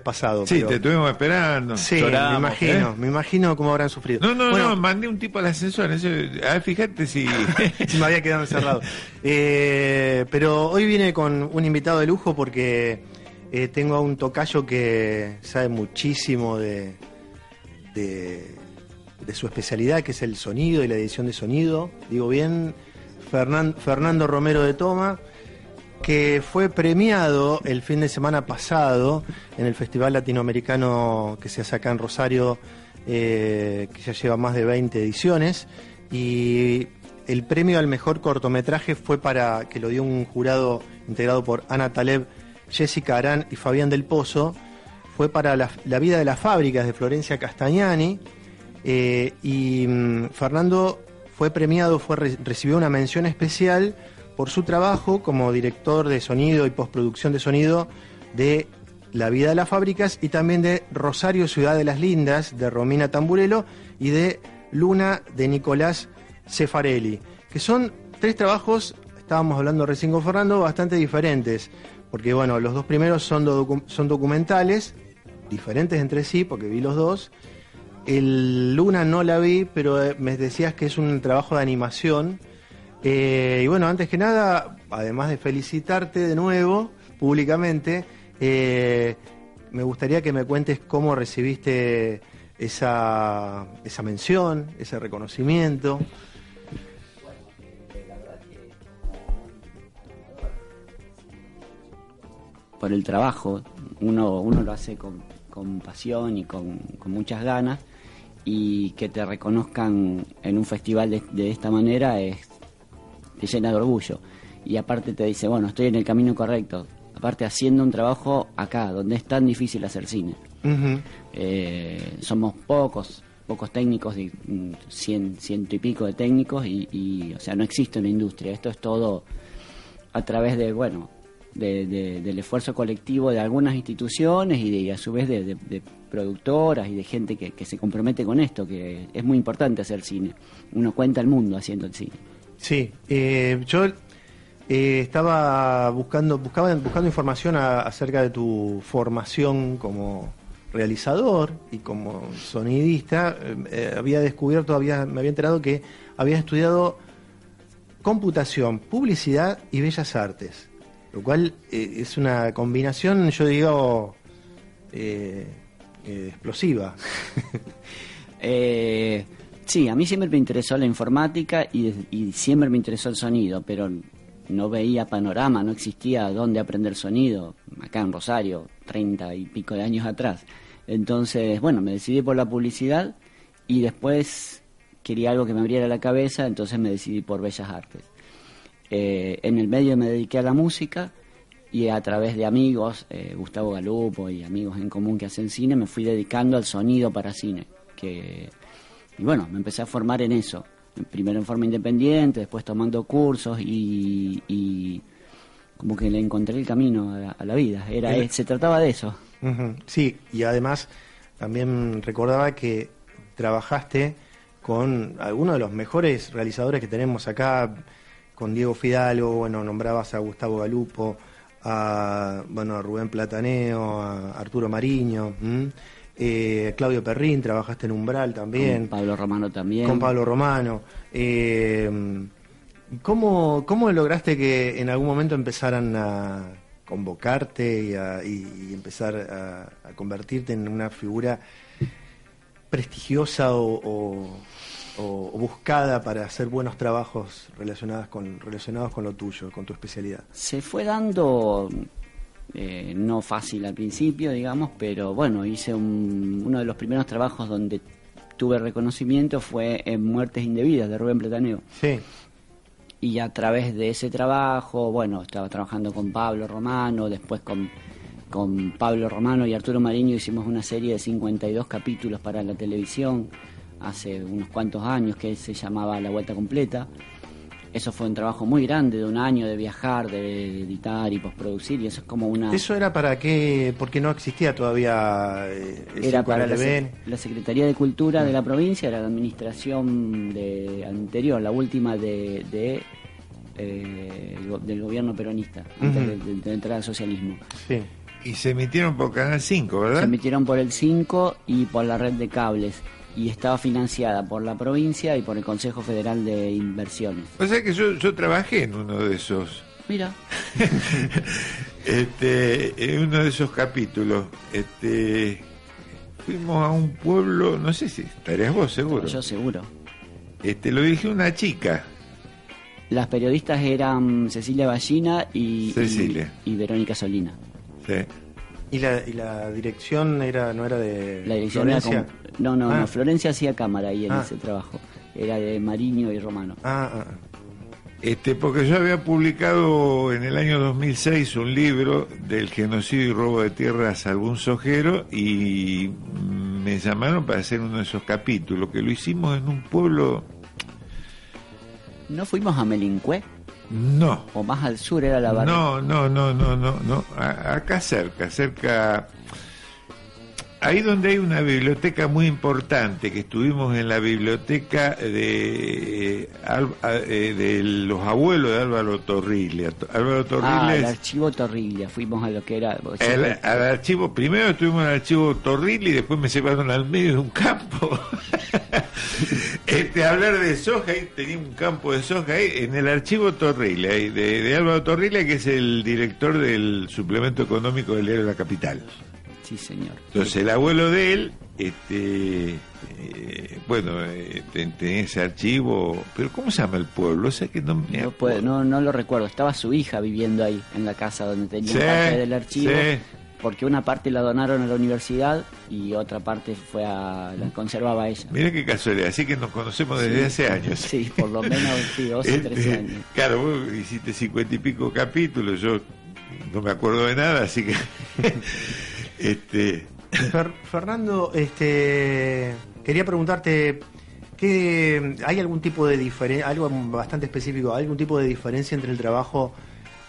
Pasado. Sí, te estuvimos esperando. Sí, me imagino, ¿eh? me imagino cómo habrán sufrido. No, no, Bueno, no, mandé un tipo al ascensor. Eso, a ver, fíjate si. si me había quedado encerrado. Eh, pero hoy vine con un invitado de lujo porque eh, tengo a un tocayo que sabe muchísimo de, de, de su especialidad, que es el sonido y la edición de sonido. Digo bien, Fernan- Fernando Romero de Toma, que fue premiado el fin de semana pasado en el Festival Latinoamericano que se hace acá en Rosario, eh, que ya lleva más de 20 ediciones. Y el premio al mejor cortometraje fue para que lo dio un jurado integrado por Ana Taleb, Jessica Arán y Fabián del Pozo. Fue para la, vida de las fábricas de Florencia Castagnani. Eh, y mm, Fernando fue premiado, fue re- recibió una mención especial por su trabajo como director de sonido y postproducción de sonido de La vida de las fábricas y también de Rosario Ciudad de las Lindas de Romina Tamburello y de Luna de Nicolás Cefarelli, que son tres trabajos, estábamos hablando recién con Fernando, bastante diferentes, porque bueno, los dos primeros son, son documentales, diferentes entre sí, porque vi los dos, el Luna no la vi, pero eh, me decías que es un trabajo de animación. Eh, y bueno, antes que nada, además de felicitarte de nuevo públicamente, eh, me gustaría que me cuentes cómo recibiste esa, esa mención, ese reconocimiento. por el trabajo. Uno, uno lo hace con, con pasión y con, con muchas ganas y que te reconozcan en un festival de, de esta manera es te llena de orgullo. Y aparte te dice, bueno, estoy en el camino correcto. Aparte haciendo un trabajo acá, donde es tan difícil hacer cine. Eh, somos pocos, pocos técnicos, de, mm, cien, ciento y pico de técnicos, y, y, o sea, no existe una industria. Esto es todo a través de, bueno, de- de- del esfuerzo colectivo de algunas instituciones y, de, y a su vez de, de- de productoras y de gente que, que se compromete con esto, que es muy importante hacer cine. Uno cuenta el mundo haciendo el cine. Sí, eh, yo eh, estaba buscando, buscaba, buscando información a- acerca de tu formación como realizador y como sonidista. Eh, eh, había descubierto, había, me había enterado que había estudiado computación, publicidad y bellas artes, lo cual es una combinación, yo digo, explosiva. Eh, sí, a mí siempre me interesó la informática y, y siempre me interesó el sonido, pero no veía panorama, no existía dónde aprender sonido, acá en Rosario, treinta y pico de años atrás. Entonces, bueno, me decidí por la publicidad y después quería algo que me abriera la cabeza, entonces me decidí por Bellas Artes. Eh, en el medio me dediqué a la música y a través de amigos, eh, Gustavo Galupo y amigos en común que hacen cine, me fui dedicando al sonido para cine. Que, y bueno, me empecé a formar en eso. Primero en forma independiente, después tomando cursos y, y como que le encontré el camino a la, a la vida. Era, El- se trataba de eso. Sí, y además también recordaba que trabajaste con algunos de los mejores realizadores que tenemos acá, con Diego Fidalgo, bueno, nombrabas a Gustavo Galupo, a, bueno, a Rubén Plataneo, a Arturo Mariño, ¿m? Eh, Claudio Perrín, trabajaste en Umbral también. Con Pablo Romano también. Con Pablo Romano. Eh, ¿cómo, ¿Cómo lograste que en algún momento empezaran a convocarte y, a- y- empezar a, a convertirte en una figura prestigiosa o, o- o- o buscada para hacer buenos trabajos relacionados con, relacionados con lo tuyo, con tu especialidad? Se fue dando, eh, no fácil al principio, digamos, pero bueno, hice un- uno de los primeros trabajos donde tuve reconocimiento fue en Muertes Indebidas de Rubén Plataneo. Sí. Y a través de ese trabajo, bueno, estaba trabajando con Pablo Romano, después con con Pablo Romano y Arturo Mariño hicimos una serie de 52 capítulos para la televisión hace unos cuantos años que se llamaba La Vuelta Completa. Eso fue un trabajo muy grande de un año de viajar, de editar y postproducir y eso es como una... ¿Eso era para qué? Porque no existía todavía eh, Era 5 para la, se- la Secretaría de Cultura de la provincia, era la administración de, anterior, la última de, de, eh, del gobierno peronista, antes de, de- de entrar al socialismo. Sí. Y se emitieron por Canal 5, ¿verdad? Se emitieron por el 5 y por la red de cables y estaba financiada por la provincia y por el Consejo Federal de Inversiones. O sea que yo, yo trabajé en uno de esos, Mira, este, en uno de esos capítulos. Este, fuimos a un pueblo, no sé si estarías vos seguro. yo seguro. Este, lo dirigió una chica. Las periodistas eran Cecilia Ballina y, Cecilia. y, y Verónica Solina. Sí. ¿Y la, y la dirección era no era de La dirección era Florencia? con- No, no, Ah. no, Florencia hacía cámara ahí en Ah. ese trabajo. Era de Mariño y Romano. Ah, ah, ah. Este, porque yo había publicado en el año 2006 un libro del genocidio y robo de tierras a algún sojero y me llamaron para hacer uno de esos capítulos, que lo hicimos en un pueblo, ¿No fuimos a Melincue? no, O más al sur era la barra. no, no, no, no, no, no, a- acá cerca, cerca, ahí donde hay una biblioteca muy importante, que estuvimos en la biblioteca de, eh, Al- eh, de los abuelos de Álvaro Torriglia. Álvaro Ah, Torriglia es- archivo Torriglia. Fuimos a lo que era. El- al archivo, primero estuvimos en el archivo Torril y después me llevaron al medio de un campo. este, hablar de soja, ahí tenía un campo de soja ahí, en el archivo Torril, ahí, de, de Álvaro Torrilla, que es el director del suplemento económico del diario La Capital. Sí, señor. Entonces el abuelo de él, este, eh, bueno, eh, ese archivo, pero ¿cómo se llama el pueblo? O sea que no me No, puedo- no, no lo recuerdo. Estaba su hija viviendo ahí, en la casa donde tenía Sí, parte del archivo. sí. Porque una parte la donaron a la universidad y otra parte fue a la conservaba ella. Mira qué casualidad, así que nos conocemos desde hace años. Sí, por lo menos sí, 12 o 13 Este, años. Claro, vos hiciste cincuenta y pico capítulos, yo no me acuerdo de nada, así que este Fer- Fernando, este, quería preguntarte, ¿qué, ¿hay algún tipo de diferencia, algo bastante específico, algún tipo de diferencia entre el trabajo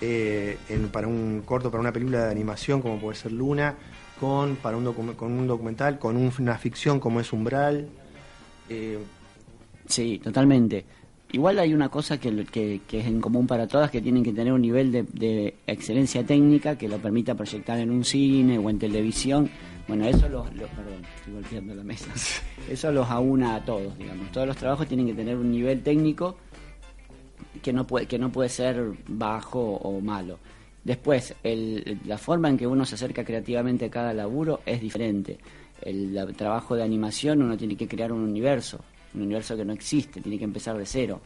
eh, en- para un corto, para una película de animación como puede ser Luna, con, para un, docu- con un documental, con un- una ficción como es Umbral? Eh, Sí, totalmente. Igual hay una cosa que, que, que es en común para todas, que tienen que tener un nivel de, de excelencia técnica que lo permita proyectar en un cine o en televisión. Bueno, eso los, los- perdón, estoy golpeando la mesa. Eso los aúna a todos, digamos. Todos los trabajos tienen que tener un nivel técnico que no puede, que no puede ser bajo o malo. Después, el- la forma en que uno se acerca creativamente a cada laburo es diferente. El, trabajo de animación uno tiene que crear un universo, un universo que no existe, tiene que empezar de cero.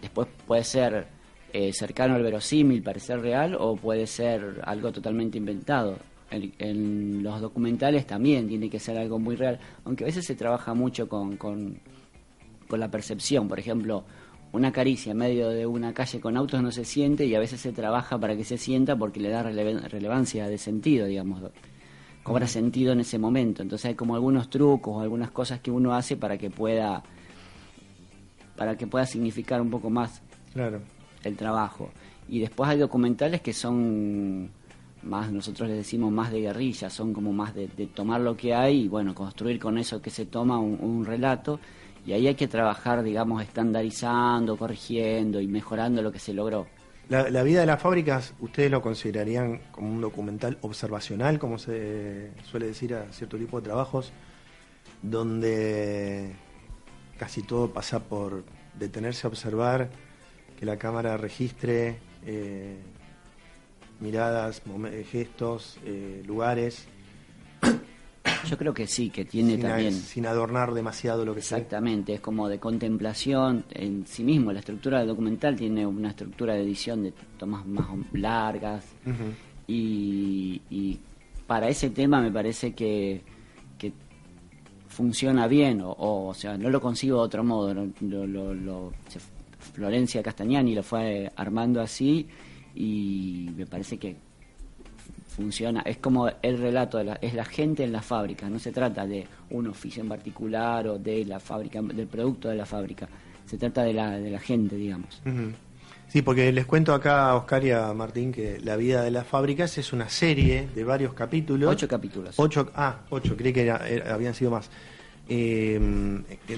Después puede ser eh, cercano al verosímil, parecer real, o puede ser algo totalmente inventado. En, los documentales también tiene que ser algo muy real, aunque a veces se trabaja mucho con, con, la percepción. Por ejemplo, una caricia en medio de una calle con autos no se siente y a veces se trabaja para que se sienta porque le da relevan- relevancia de sentido, digamos. Cobra sentido en ese momento. Entonces hay como algunos trucos o algunas cosas que uno hace para que pueda para que pueda significar un poco más claro. el trabajo. Y después hay documentales que son más, nosotros les decimos más de guerrilla, son como más de, de tomar lo que hay y bueno, construir con eso que se toma un, un relato. Y ahí hay que trabajar, digamos, estandarizando, corrigiendo y mejorando lo que se logró. La, la vida de las fábricas, ¿ustedes lo considerarían como un documental observacional, como se suele decir a cierto tipo de trabajos, donde casi todo pasa por detenerse a observar, que la cámara registre eh, miradas, gestos, eh, lugares, Yo creo que sí, que tiene sin, a- también... sin adornar demasiado lo que se? Exactamente, es como de contemplación en sí mismo. La estructura del documental tiene una estructura de edición de tomas más largas y, y para ese tema me parece que, que funciona bien, o, o, o sea, no lo consigo de otro modo. Lo, lo- lo- Florencia Castagnani lo fue armando así y me parece que funciona, es como el relato, de la, es la gente en la fábrica, no se trata de un oficio en particular o de la fábrica, del producto de la fábrica, se trata de la, de la gente, digamos. Sí, porque les cuento acá a Oscar y a Martín que La vida de las fábricas es una serie de varios capítulos. Ocho capítulos. Ocho, ah, ocho, creí que era- era- habían sido más. Eh,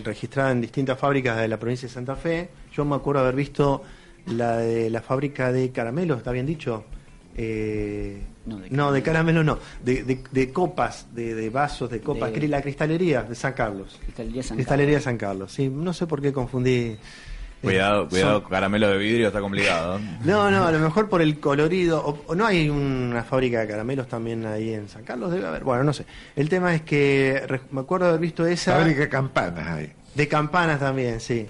registrada en distintas fábricas de la provincia de Santa Fe. Yo me acuerdo haber visto la de la fábrica de caramelos, ¿está bien dicho? Eh, No, de no, de caramelos no, de, de- de copas, de, de vasos, de copas, la cristalería de San Carlos. Cristalería San cristalería San Carlos, sí, no sé por qué confundí. eh, Cuidado, cuidado, son- caramelo de vidrio está complicado. no, no, a lo mejor por el colorido. O, o no hay una fábrica de caramelos también ahí en San Carlos, debe haber. Bueno, no sé. El tema es que me acuerdo haber visto esa. Fábrica de campanas hay. De campanas también, sí.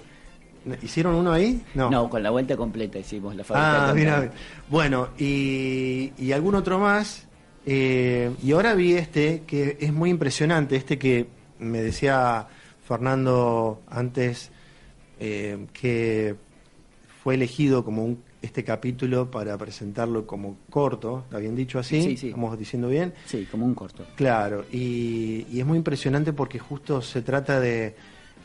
¿Hicieron uno ahí? No. No, con la vuelta completa hicimos la fábrica. Ah, mira. Bueno, y, y algún otro más. eh, y ahora vi este que es muy impresionante. Este que me decía Fernando antes, eh, que fue elegido como un, este capítulo para presentarlo como corto. ¿Está bien dicho así? Sí, sí. ¿Estamos diciendo bien? Sí, como un corto. Claro, y, y es muy impresionante porque justo se trata de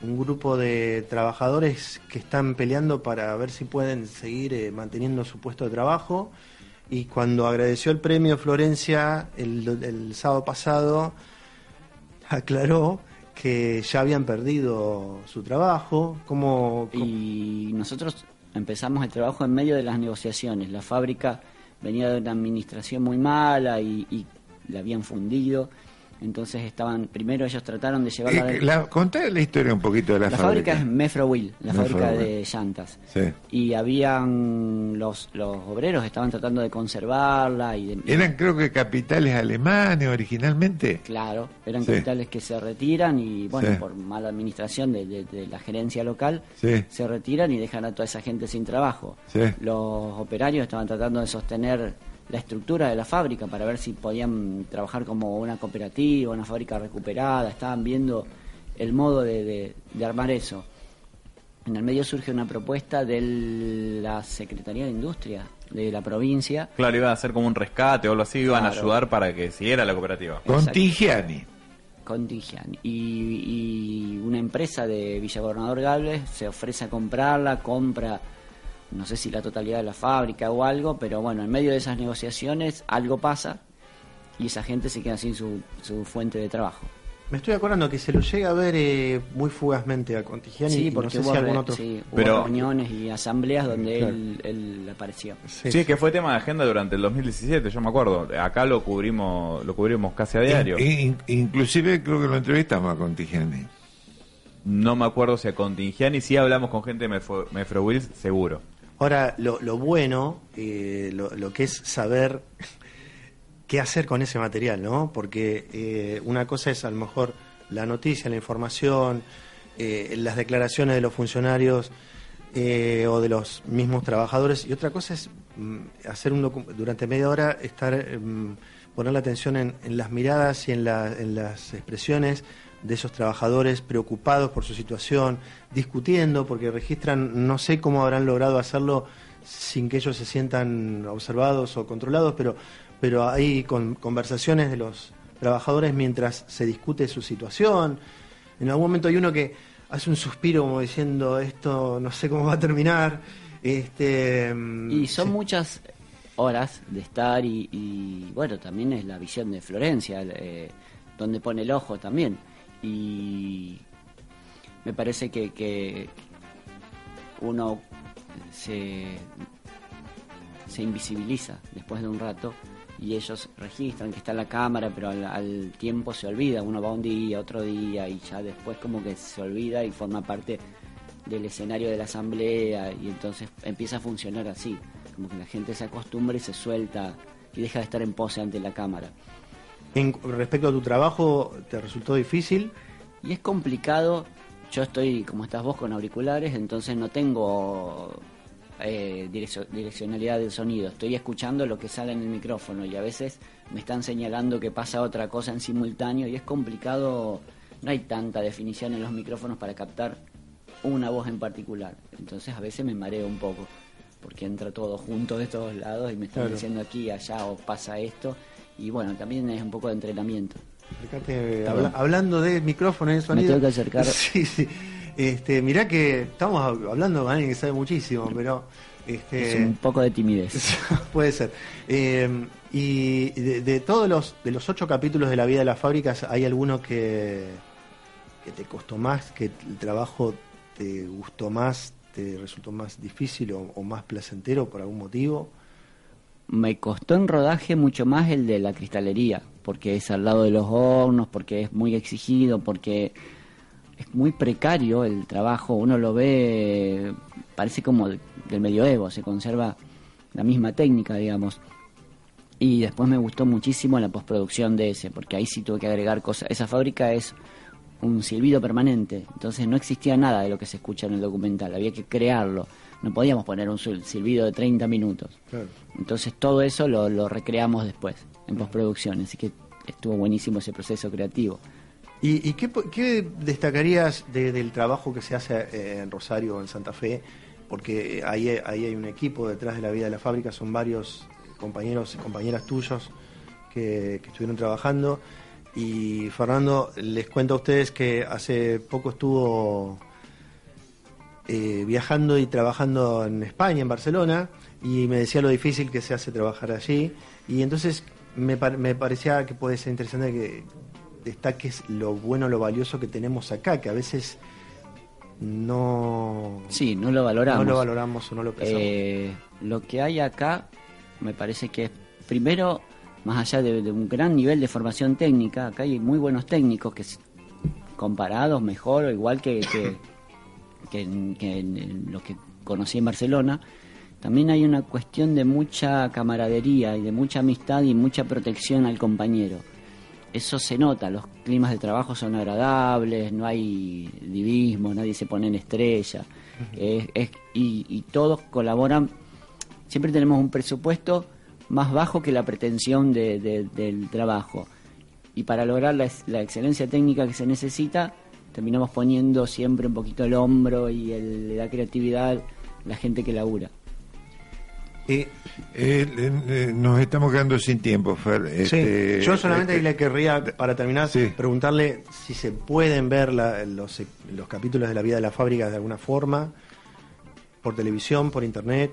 un grupo de trabajadores que están peleando para ver si pueden seguir eh, manteniendo su puesto de trabajo. Y cuando agradeció el premio Florencia el, sábado pasado, aclaró que ya habían perdido su trabajo. Como, Y nosotros empezamos el trabajo en medio de las negociaciones. La fábrica venía de una administración muy mala y, y la habían fundido. Entonces estaban, primero ellos trataron de llevarla... De- la, contá la historia un poquito de la, la fábrica es Mefrowill, la fábrica de llantas. Sí. Y habían los, los obreros estaban tratando de conservarla y de, Eran creo que capitales alemanes originalmente. Claro, eran Sí. capitales que se retiran y, bueno, Sí. por mala administración de, de- de la gerencia local, Sí. se retiran y dejan a toda esa gente sin trabajo. Sí. Los operarios estaban tratando de sostener la estructura de la fábrica para ver si podían trabajar como una cooperativa, una fábrica recuperada, estaban viendo el modo de, de- de armar eso. En el medio surge una propuesta de la Secretaría de Industria de la provincia Claro, iba a hacer como un rescate o algo así, iban a ayudar para que siguiera la cooperativa. Contigiani. Contigian. Y, y una empresa de Villagobernador Galvez se ofrece a comprarla, compra, no sé si la totalidad de la fábrica o algo, pero bueno, en medio de esas negociaciones algo pasa y esa gente se queda sin su, su fuente de trabajo. me estoy acordando que se lo llega a ver eh, muy fugazmente a Contigiani. y Sí, no porque sé hubo, si algún re- otro. sí, hubo Pero- reuniones y asambleas donde Claro. él, él apareció. Sí. Sí, que fue tema de agenda durante el 2017, yo me acuerdo. Acá lo cubrimos, lo cubrimos casi a diario. In- in- inclusive creo que lo entrevistamos a Contigiani. No me acuerdo si a Contigiani sí hablamos con gente de Mefro, Mefro Wills, seguro. Ahora, lo, lo bueno, eh, lo, que es saber qué hacer con ese material, ¿no? Porque eh, una cosa es a lo mejor la noticia, la información, eh, las declaraciones de los funcionarios eh, o de los mismos trabajadores, y otra cosa es mm, hacer un durante media hora estar mm, poner la atención en, en las miradas y en, la- en las expresiones de esos trabajadores preocupados por su situación, discutiendo, porque registran, no sé cómo habrán logrado hacerlo sin que ellos se sientan observados o controlados, pero, pero hay con, conversaciones de los trabajadores mientras se discute su situación. En algún momento hay uno que hace un suspiro como diciendo esto no sé cómo va a terminar. Este, Y son sí. muchas horas de estar y, y, bueno, también es la visión de Florencia, eh, donde pone el ojo también. Y me parece que, uno se, se invisibiliza después de un rato y ellos registran que está en la cámara, pero al, al tiempo se olvida. Uno va un día, otro día y ya después como que se olvida y forma parte del escenario de la asamblea y entonces empieza a funcionar así, como que la gente se acostumbra y se suelta y deja de estar en pose ante la cámara. En, respecto a tu trabajo, ¿te resultó difícil? Y es complicado, yo estoy como estás vos con auriculares, entonces no tengo eh, direccio- direccionalidad del sonido, estoy escuchando lo que sale en el micrófono y a veces me están señalando que pasa otra cosa en simultáneo y es complicado, no hay tanta definición en los micrófonos para captar una voz en particular, entonces a veces me mareo un poco porque entra todo junto de todos lados y me están Claro. diciendo aquí, allá o pasa esto y bueno, también es un poco de entrenamiento. Acercate, Está habla- bien. hablando de micrófono y sonido. tengo que acercar. Sí, sí. Este, mirá que estamos hablando con alguien que sabe muchísimo, pero este, Es un poco de timidez. puede ser. Eh, y de, de todos los de los ocho capítulos de la vida de las fábricas, ¿hay alguno que, que te costó más, que el trabajo te gustó más, te resultó más difícil o, o más placentero por algún motivo? Me costó en rodaje mucho más el de la cristalería, porque es al lado de los hornos, porque es muy exigido, porque es muy precario el trabajo, uno lo ve, parece como de- del medioevo, se conserva la misma técnica, digamos. Y después me gustó muchísimo la postproducción de ese, porque ahí sí tuve que agregar cosas. Esa fábrica es un silbido permanente, entonces no existía nada de lo que se escucha en el documental, había que crearlo. No podíamos poner un sil- silbido de 30 minutos. Claro. Entonces todo eso lo, lo recreamos después, en postproducción, así que estuvo buenísimo ese proceso creativo. ¿Y, y qué, qué destacarías de- del trabajo que se hace eh, en Rosario o en Santa Fe? Porque ahí, ahí hay un equipo detrás de la vida de la fábrica, son varios compañeros y compañeras tuyos que, que estuvieron trabajando. Y Fernando, les cuento a ustedes que hace poco estuvo eh, viajando y trabajando en España, en Barcelona, y me decía lo difícil que se hace trabajar allí. Y entonces me, par- me parecía que puede ser interesante que destaques lo bueno, lo valioso que tenemos acá, que a veces no, Sí, no lo valoramos. no lo valoramos o no lo pensamos. Eh, lo que hay acá me parece que es, primero, más allá de, de un gran nivel de formación técnica, acá hay muy buenos técnicos que comparados mejor o igual que, que, que que en- en lo que conocí en Barcelona. También hay una cuestión de mucha camaradería y de mucha amistad y mucha protección al compañero. Eso se nota, los climas de trabajo son agradables, no hay divismo, nadie se pone en estrella. Es- es- y, y todos colaboran. Siempre tenemos un presupuesto más bajo que la pretensión de- de- del trabajo. Y para lograr la, la excelencia técnica que se necesita, terminamos poniendo siempre un poquito el hombro y el- la creatividad la gente que labura. Eh, Eh, eh, nos estamos quedando sin tiempo, Fer. Sí, Este, yo solamente eh, le querría, para terminar, Sí. preguntarle si se pueden ver la- los, los capítulos de la vida de la fábrica de alguna forma, por televisión, por internet.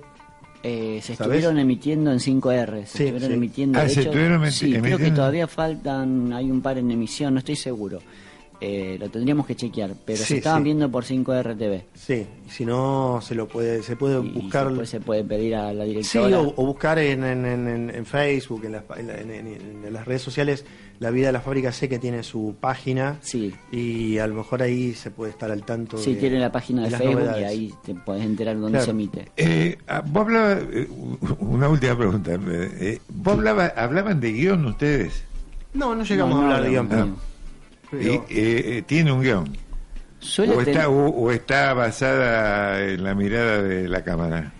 Eh, se estuvieron emitiendo en 5R, se Sí, estuvieron sí. emitiendo. Ah, de se hecho, estuvieron sí, creo que todavía faltan, hay un par en emisión, no estoy seguro. Eh, lo tendríamos que chequear, pero Sí, se estaban sí. viendo por 5R TV. Sí, y si no, se lo puede, se puede Y buscar. después se puede pedir a la Sí, directora. o, o buscar en, en- en- en- Facebook, en las, en la- en- en- en las redes sociales, la vida de la fábrica sé que tiene su página Sí. y a lo mejor ahí se puede estar al tanto. Sí, de- tiene la página de, Facebook y ahí te podés enterar dónde Claro. se emite. eh, ah, vos hablabas, eh, una última pregunta. eh, ¿Vos hablaba- hablaban de guion ustedes? No, no llegamos No, no a hablar de guion, hablamos pero- Y, eh, eh, ¿Tiene un guion? Suele O está, tener- o, o está basada en la mirada de la cámara?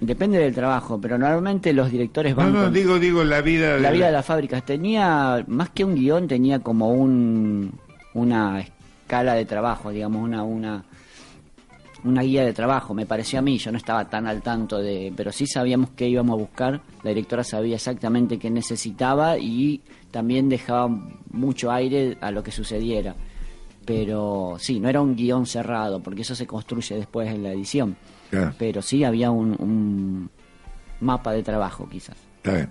Depende del trabajo, pero normalmente los directores No, van no, con- digo, digo la vida de La vida de las fábricas tenía, más que un guion, tenía como un, una escala de trabajo, digamos, una, una, una guía de trabajo, me pareció a mí, yo no estaba tan al tanto de, pero sí sabíamos qué íbamos a buscar, la directora sabía exactamente qué necesitaba y también dejaba mucho aire a lo que sucediera. Pero sí, no era un guion cerrado, porque eso se construye después en la edición. Claro, Pero sí había un, un mapa de trabajo, quizás. está bien.